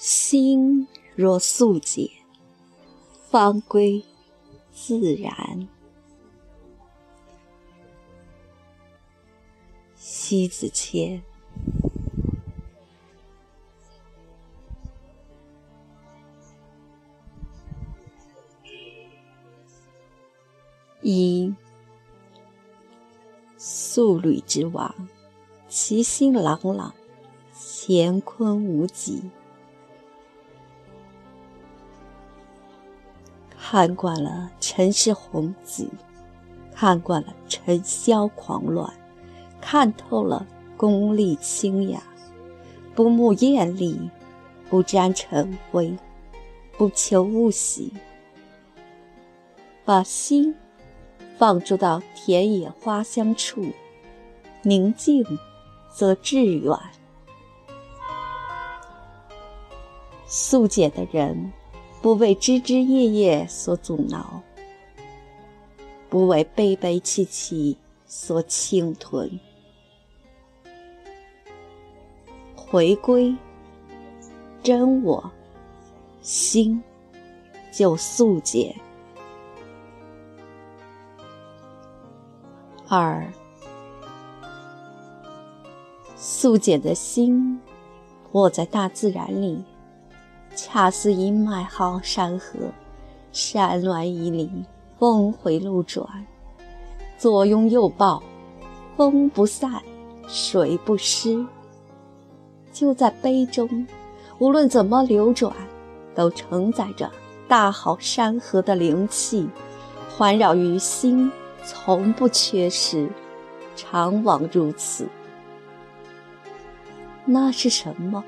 心若素洁，方归自然。西子谦。一素履之王，其心朗朗，乾坤无极。看惯了尘世红紫，看惯了尘嚣狂乱，看透了功利清雅，不慕艳丽，不沾尘灰，不求物喜，把心。放逐到田野花香处，宁静则致远。素简的人，不为枝枝叶叶所阻挠，不为悲悲戚戚所侵吞。回归真我心，就素简。二，素简的心，卧在大自然里，恰似一脉好山河，山峦旖旎，峰回路转，左拥右抱，风不散，水不湿。就在杯中，无论怎么流转，都承载着大好山河的灵气，环绕于心。从不缺失，常往如此。那是什么？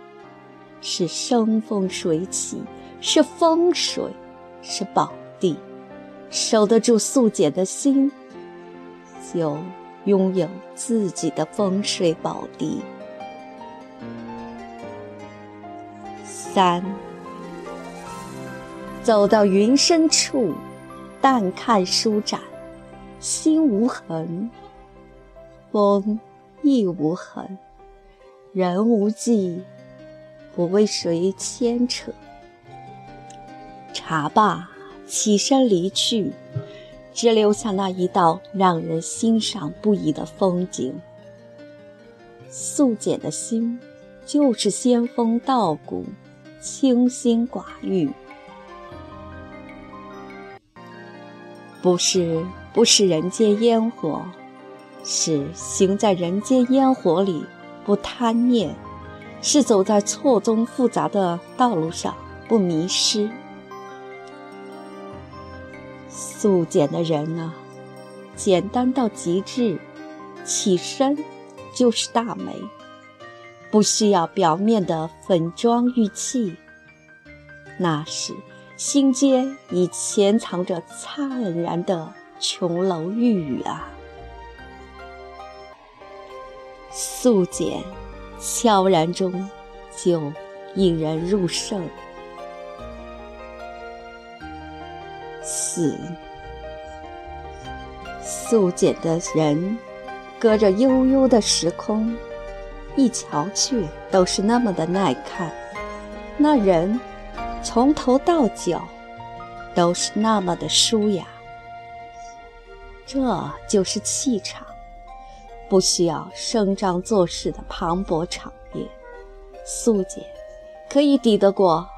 是生风水起，是风水，是宝地。守得住素简的心，就拥有自己的风水宝地。三，走到云深处，淡看舒展。心无痕，风亦无痕，人无迹，不为谁牵扯。茶罢，起身离去，只留下那一道让人欣赏不已的风景。素简的心，就是仙风道骨，清心寡欲，不是。不是人间烟火，是行在人间烟火里不贪念，是走在错综复杂的道路上不迷失。素简的人啊，简单到极致，起身就是大美，不需要表面的粉妆玉砌，那时心间已潜藏着灿然的。琼楼玉宇啊，素简悄然中就引人入胜。死素简的人，隔着悠悠的时空，一瞧去都是那么的耐看。那人从头到脚都是那么的舒雅。这就是气场，不需要声张作势的磅礴场面，素简可以抵得过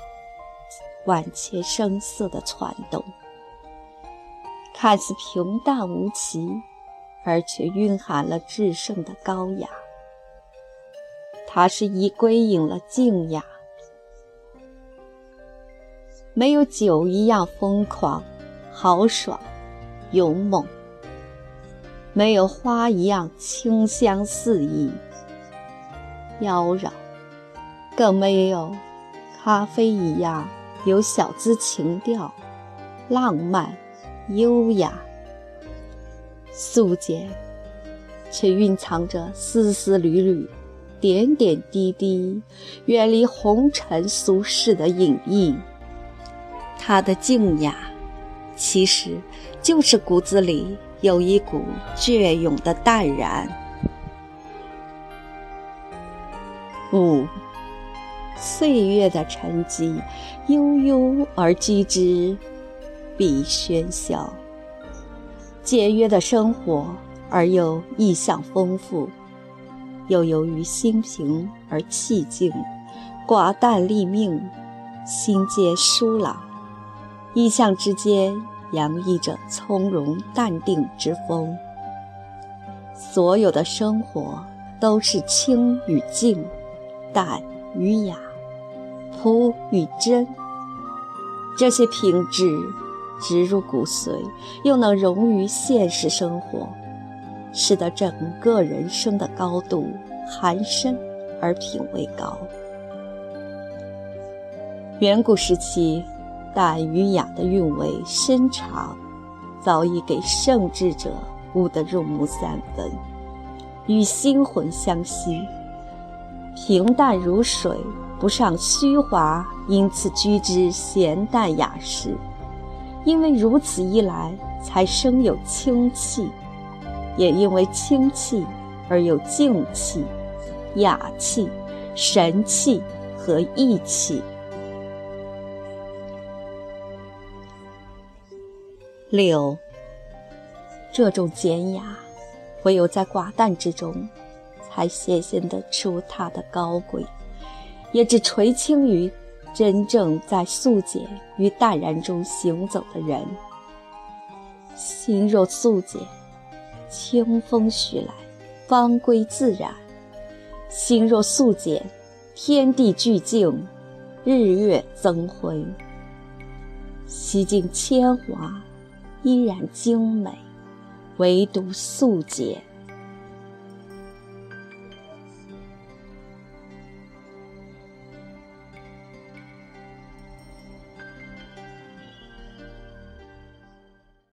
万千声色的攒动。看似平淡无奇，而却蕴含了至圣的高雅。它是已归隐了静雅，没有酒一样疯狂、豪爽、勇猛。没有花一样清香四溢、妖娆，更没有咖啡一样有小资情调、浪漫、优雅。素简，却蕴藏着丝丝缕缕、点点滴滴，远离红尘俗世的隐逸。她的静雅，其实就是骨子里。有一股隽永的淡然。五，岁月的沉积，悠悠而居之，必喧嚣。节约的生活而又意象丰富，又由于心平而气静，寡淡立命，心皆舒朗。意象之间洋溢着从容淡定之风。所有的生活都是清与静，淡与雅，朴与真。这些品质植入骨髓，又能融于现实生活，使得整个人生的高度含深而品味高。远古时期。淡与雅的韵味深长，早已给圣智者悟得入木三分，与心魂相吸。平淡如水，不上虚华，因此居之闲淡雅士。因为如此一来，才生有清气；也因为清气而有静气、雅气、神气和义气。六，这种简雅，唯有在寡淡之中，才显现得出它的高贵，也只垂青于真正在素简与淡然中行走的人。心若素简，清风徐来，方归自然；心若素简，天地俱静，日月增辉。洗尽铅华。依然精美，唯独素洁。